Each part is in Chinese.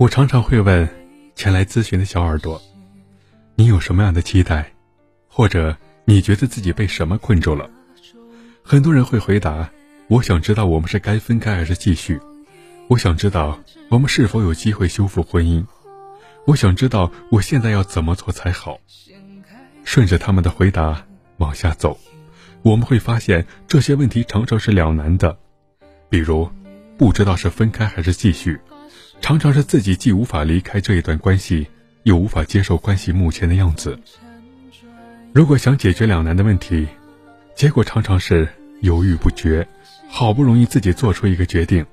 我常常会问前来咨询的小耳朵：“你有什么样的期待？或者你觉得自己被什么困住了？”很多人会回答：“我想知道我们是该分开还是继续。我想知道我们是否有机会修复婚姻。我想知道我现在要怎么做才好。”顺着他们的回答往下走，我们会发现这些问题常常是两难的。比如，不知道是分开还是继续，常常是自己既无法离开这一段关系，又无法接受关系目前的样子。如果想解决两难的问题，结果常常是犹豫不决，好不容易自己做出一个决定，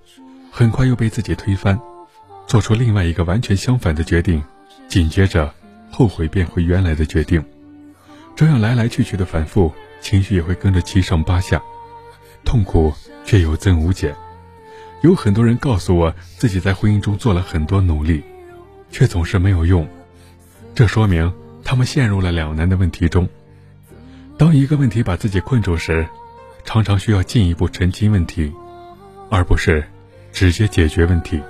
很快又被自己推翻，做出另外一个完全相反的决定，紧接着后悔变回原来的决定，这样来来去去的反复，情绪也会跟着七上八下，痛苦却有增无减。有很多人告诉我自己在婚姻中做了很多努力，却总是没有用，这说明他们陷入了两难的问题中。当一个问题把自己困住时，常常需要进一步澄清问题，而不是直接解决问题。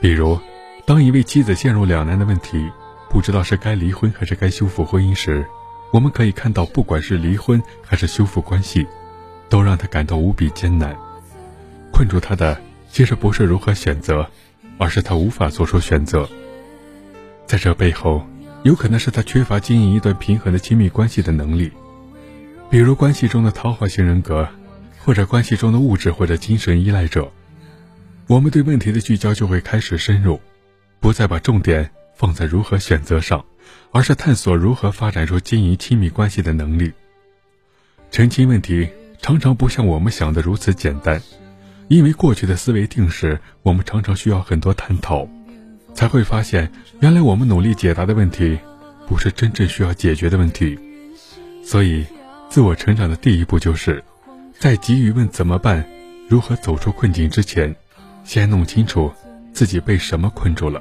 比如，当一位妻子陷入两难的问题，不知道是该离婚还是该修复婚姻时，我们可以看到，不管是离婚还是修复关系，都让她感到无比艰难。困住他的其实不是如何选择，而是他无法做出选择。在这背后，有可能是他缺乏经营一段平衡的亲密关系的能力，比如关系中的讨好型人格，或者关系中的物质或者精神依赖者。我们对问题的聚焦就会开始深入，不再把重点放在如何选择上，而是探索如何发展出经营亲密关系的能力。澄清问题常常不像我们想的如此简单。因为过去的思维定式，我们常常需要很多探讨，才会发现，原来我们努力解答的问题，不是真正需要解决的问题。所以，自我成长的第一步就是，在急于问怎么办、如何走出困境之前，先弄清楚自己被什么困住了。